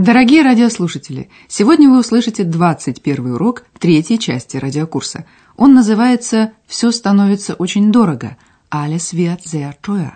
Дорогие радиослушатели, сегодня вы услышите 21 урок третьей части радиокурса. Он называется «Все становится очень дорого» – «Alles wird sehr teuer».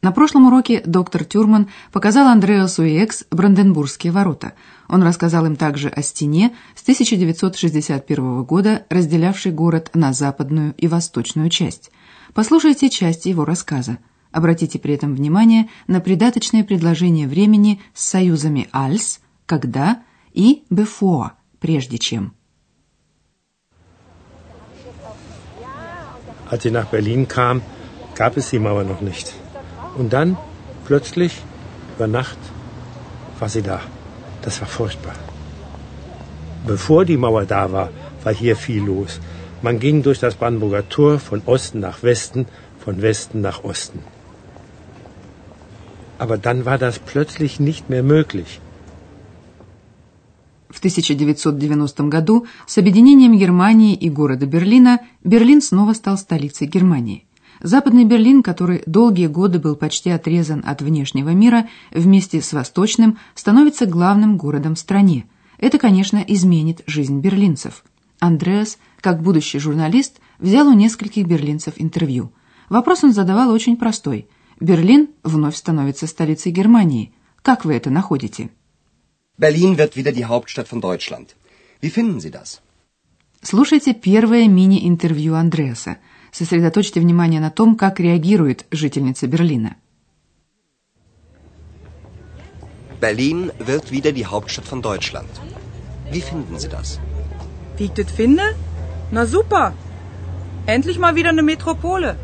На прошлом уроке доктор Тюрман показал Андреасу и Экс Бранденбургские ворота. Он рассказал им также о стене с 1961 года, разделявшей город на западную и восточную часть. Послушайте часть его рассказа. Обратите при этом внимание на придаточное предложение времени с союзами «als» – «когда» и «before» – «прежде чем». Als ich nach Berlin kam, gab es die Mauer noch nicht. Und dann, plötzlich, über Nacht, war sie da. Das war furchtbar. Bevor die Mauer da war, war hier viel los. Man ging durch das Brandenburger Tor von Osten nach Westen, von Westen nach Osten. Aber dann war das plötzlich nicht mehr möglich. В 1990 году с объединением Германии и города Берлина Берлин снова стал столицей Германии. Западный Берлин, который долгие годы был почти отрезан от внешнего мира, вместе с Восточным становится главным городом в стране. Это, конечно, изменит жизнь берлинцев. Андреас, как будущий журналист, взял у нескольких берлинцев интервью. Вопрос он задавал очень простой. Берлин вновь становится столицей Германии. Как вы это находите? Berlin wird wieder die Hauptstadt von Deutschland. Wie finden Sie das? Слушайте первое мини-интервью Андреаса. Сосредоточьте внимание на том, как реагирует жительница Берлина. Berlin wird wieder die Hauptstadt von Deutschland. Wie finden Sie das? Wie ich das finde? Na super. Endlich mal wieder eine Metropole.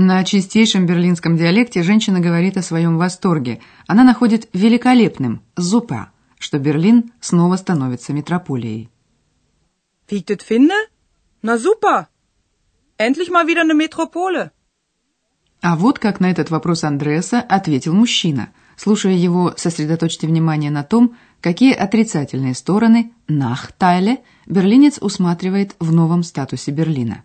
На чистейшем берлинском диалекте женщина говорит о своем восторге. Она находит великолепным «зупа», что Берлин снова становится метрополией. Wie ich das finde? Na super. Endlich mal wieder eine Metropole. А вот как на этот вопрос Андреаса ответил мужчина. Слушая его, сосредоточьте внимание на том, какие отрицательные стороны, нахтайле, берлинец усматривает в новом статусе Берлина.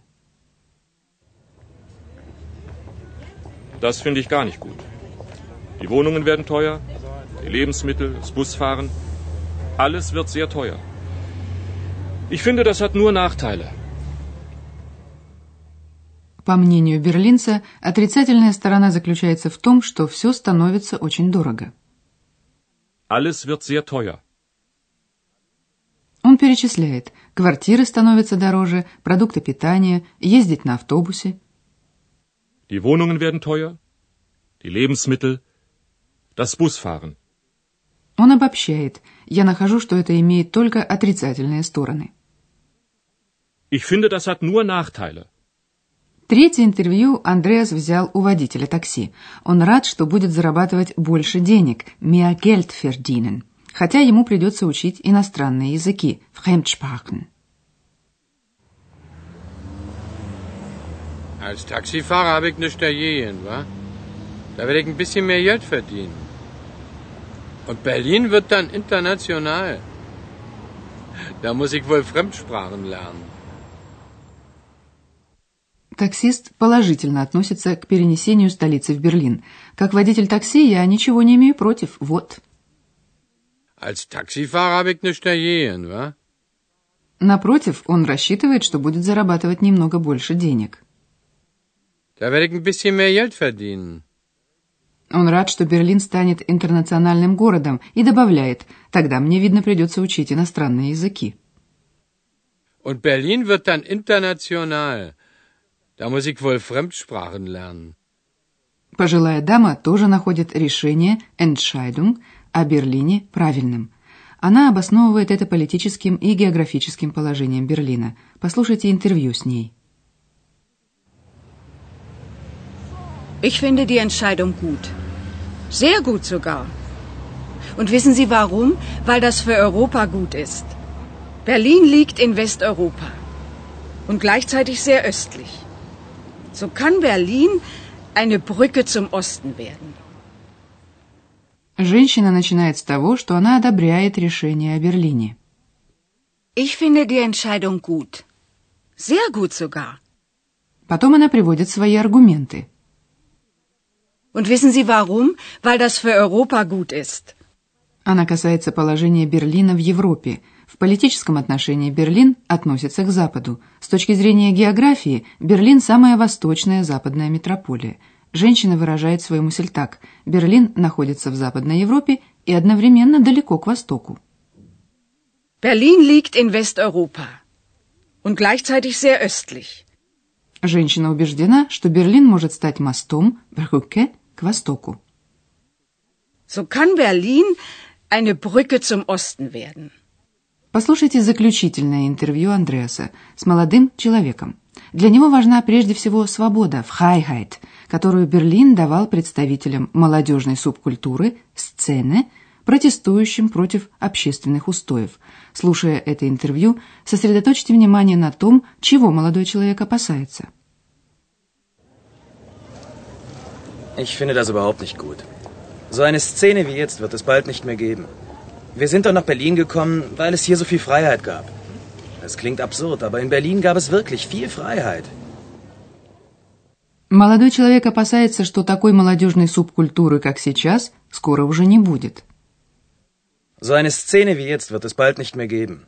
Das finde ich gar nicht gut. Die Wohnungen werden teuer, die Lebensmittel, das Busfahren, alles wird sehr teuer. Ich finde, das hat nur Nachteile. По мнению берлинца, отрицательная сторона заключается в том, что все становится очень дорого. Alles wird sehr teuer. Он перечисляет, квартиры становятся дороже, продукты питания, ездить на автобусе. Die Wohnungen werden teuer, die Lebensmittel, das Busfahren. Он обобщает. Я нахожу, что это имеет только отрицательные стороны. Ich finde, das hat nur Nachteile. Третье интервью Андреас взял у водителя такси. Он рад, что будет зарабатывать больше денег, mehr Geld verdienen, хотя ему придется учить иностранные языки, Fremdsprachen. Als Taxifahrer habe ich nichts dagegen, wa? Da werde ich ein bisschen mehr Geld verdienen. Und Berlin wird dann international. Da muss ich wohl Fremdsprachen lernen. Таксист положительно относится к перенесению столицы в Берлин. Как водитель такси я ничего не имею против. Вот. Als Taxifahrer habe ich nichts dagegen, wa? Напротив, он рассчитывает, что будет зарабатывать немного больше денег. Da werde ich ein bisschen mehr Geld verdienen. Он рад, что Берлин станет интернациональным городом и добавляет, тогда мне, видно, придется учить иностранные языки. Und Berlin wird dann international. Da muss ich wohl Fremdsprachen lernen. Пожилая дама тоже находит решение Entscheidung о Берлине правильным. Она обосновывает это политическим и географическим положением Берлина. Послушайте интервью с ней. Ich finde die Entscheidung gut. Sehr gut sogar. Und wissen Sie warum? Weil das für Europa gut ist. Berlin liegt in Westeuropa. und gleichzeitig sehr östlich. So kann Berlin eine Brücke zum Osten werden. Женщина начинает с того, что она одобряет решение о Берлине. Ich finde die Entscheidung gut. Sehr gut sogar. Потом она приводит свои аргументы. Und wissen Sie warum? Weil das für Europa gut ist. Она касается положения Берлина в Европе. В политическом отношении Берлин относится к Западу. С точки зрения географии, Берлин – самая восточная западная метрополия. Женщина выражает свою мысль так. Берлин находится в Западной Европе и одновременно далеко к востоку. Berlin liegt in Westeuropa und gleichzeitig sehr östlich. Женщина убеждена, что Берлин может стать мостом, Brücke, к востоку. So kann Berlin eine Brücke zum Osten werden. Послушайте заключительное интервью Андреаса с молодым человеком. Для него важна прежде всего свобода, Freiheit, которую Берлин давал представителям молодежной субкультуры, сцены, протестующим против общественных устоев. Слушая это интервью, сосредоточьте внимание на том, чего молодой человек опасается. Ich finde das überhaupt nicht gut. So eine Szene wie jetzt wird es bald nicht mehr geben. Wir sind doch nach Berlin gekommen, weil es hier so viel Freiheit gab. Das klingt absurd, aber in Berlin gab es wirklich viel Freiheit. Молодой человек опасается, что такой молодежной субкультуры, как сейчас, скоро уже не будет. So eine Szene wie jetzt wird es bald nicht mehr geben.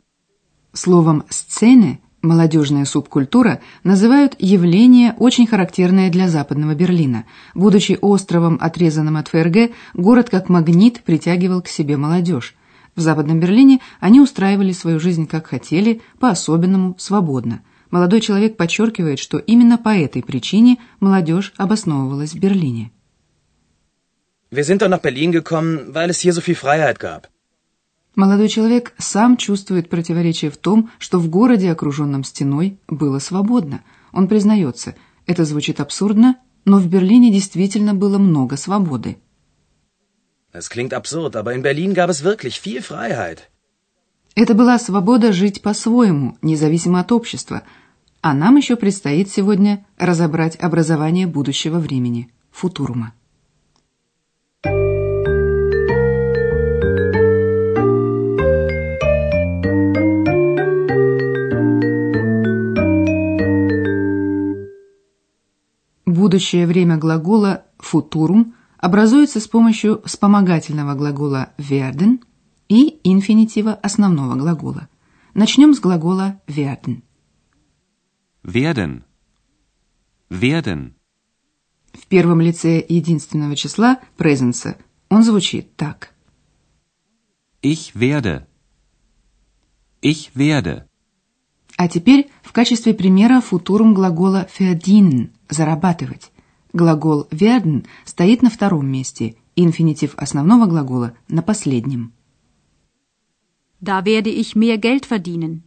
Словом «сцены» молодежная субкультура называют явление, очень характерное для Западного Берлина. Будучи островом, отрезанным от ФРГ, город как магнит притягивал к себе молодежь. В Западном Берлине они устраивали свою жизнь как хотели, по-особенному, свободно. Молодой человек подчеркивает, что именно по этой причине молодежь обосновывалась в Берлине. Wir sind doch nach Berlin gekommen, weil es hier so viel Freiheit gab. Молодой человек сам чувствует противоречие в том, что в городе, окруженном стеной, было свободно. Он признается, это звучит абсурдно, но в Берлине действительно было много свободы. Es klingt absurd, aber in Berlin gab es wirklich viel Freiheit. Это была свобода жить по-своему, независимо от общества. А нам еще предстоит сегодня разобрать образование будущего времени – футурума. Будущее время глагола «футурум» образуется с помощью вспомогательного глагола werden и инфинитива основного глагола. Начнем с глагола werden. Werden. Werden. В первом лице единственного числа presence он звучит так. Ich werde. Ich werde. А теперь в качестве примера футурум глагола verdienen – зарабатывать. Глагол werden стоит на втором месте, инфинитив основного глагола на последнем. Da werde ich mehr Geld verdienen.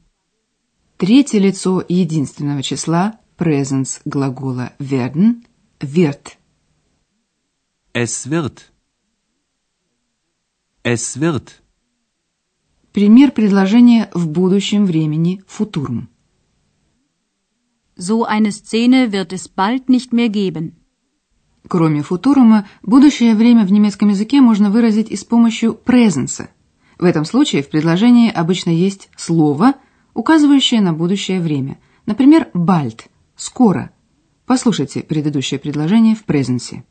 Третье лицо единственного числа presence глагола werden wird. Es wird. Es wird. Пример предложения в будущем времени футурум. So eine Szene wird es bald nicht mehr geben. Кроме футурума, будущее время в немецком языке можно выразить и с помощью презенса. В этом случае в предложении обычно есть слово, указывающее на будущее время. Например, bald – скоро. Послушайте предыдущее предложение в презенсе.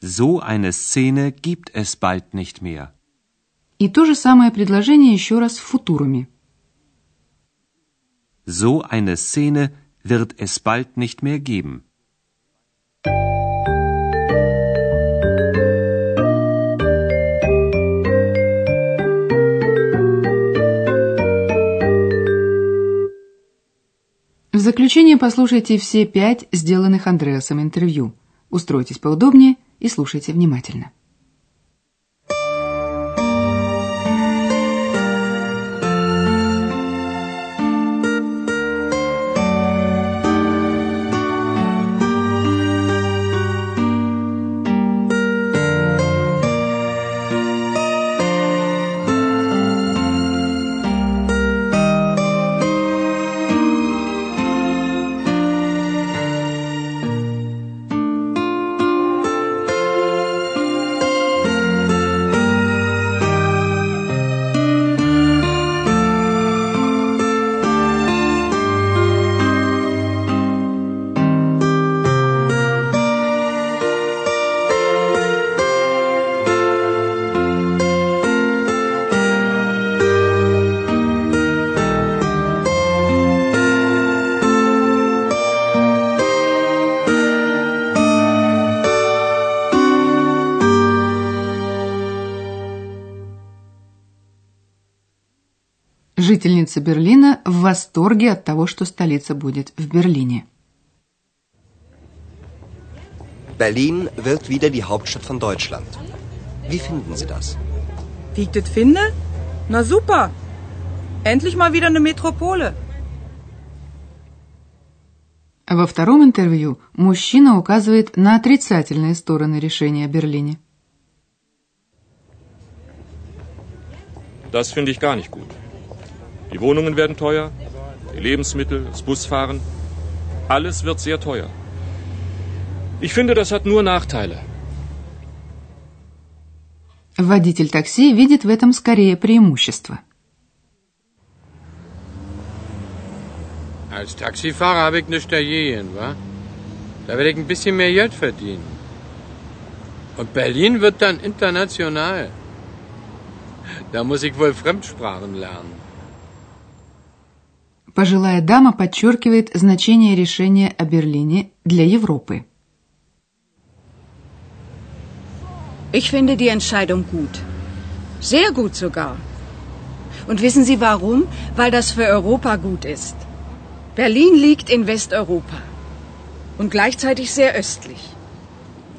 So eine Szene gibt es bald nicht mehr. И то же самое предложение еще раз в футуруме. So eine Szene wird es bald nicht mehr geben. В заключение послушайте все пять сделанных Андреасом интервью. Устройтесь поудобнее и слушайте внимательно. Жительница Берлина в восторге от того, что столица будет в Берлине. Berlin wird wieder die Hauptstadt von Deutschland. Wie finden Sie das? Wie ich das finde? Na super. Endlich mal wieder eine Metropole. Во втором интервью мужчина указывает на отрицательные стороны решения о Берлине. Das finde ich gar nicht gut. Die Wohnungen werden teuer, die Lebensmittel, das Busfahren, alles wird sehr teuer. Ich finde, das hat nur Nachteile. Водитель такси видит в этом скорее преимущество. Als Taxifahrer habe ich nichts dagegen, wa? Da werde ich ein bisschen mehr Geld verdienen. Und Berlin wird dann international. Da muss ich wohl Fremdsprachen lernen. Пожилая дама подчеркивает значение решения о Берлине для Европы. Ich finde die Entscheidung gut. Sehr gut sogar. Und wissen Sie warum? Weil das für Europa gut ist. Berlin liegt in Westeuropa und gleichzeitig sehr östlich.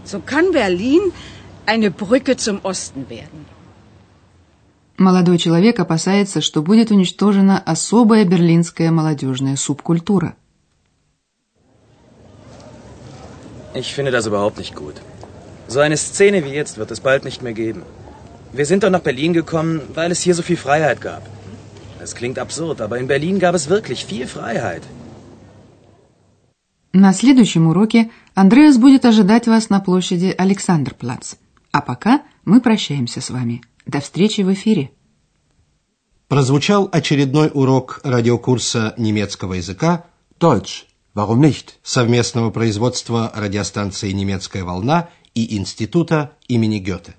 So kann Berlin eine Brücke zum Osten werden. Молодой человек опасается, что будет уничтожена особая берлинская молодежная субкультура. Ich finde das überhaupt nicht gut. So eine Szene wie jetzt wird es bald nicht mehr geben. Wir sind doch nach Berlin gekommen, weil es hier so viel Freiheit gab. Das klingt absurd, aber in Berlin gab es wirklich viel Freiheit. На следующем уроке Андреас будет ожидать вас на площади Александрплац. А пока мы прощаемся с вами. До встречи в эфире. Прозвучал очередной урок радиокурса немецкого языка Deutsch. Warum nicht? совместного производства радиостанции «Немецкая волна» и Института имени Гёте.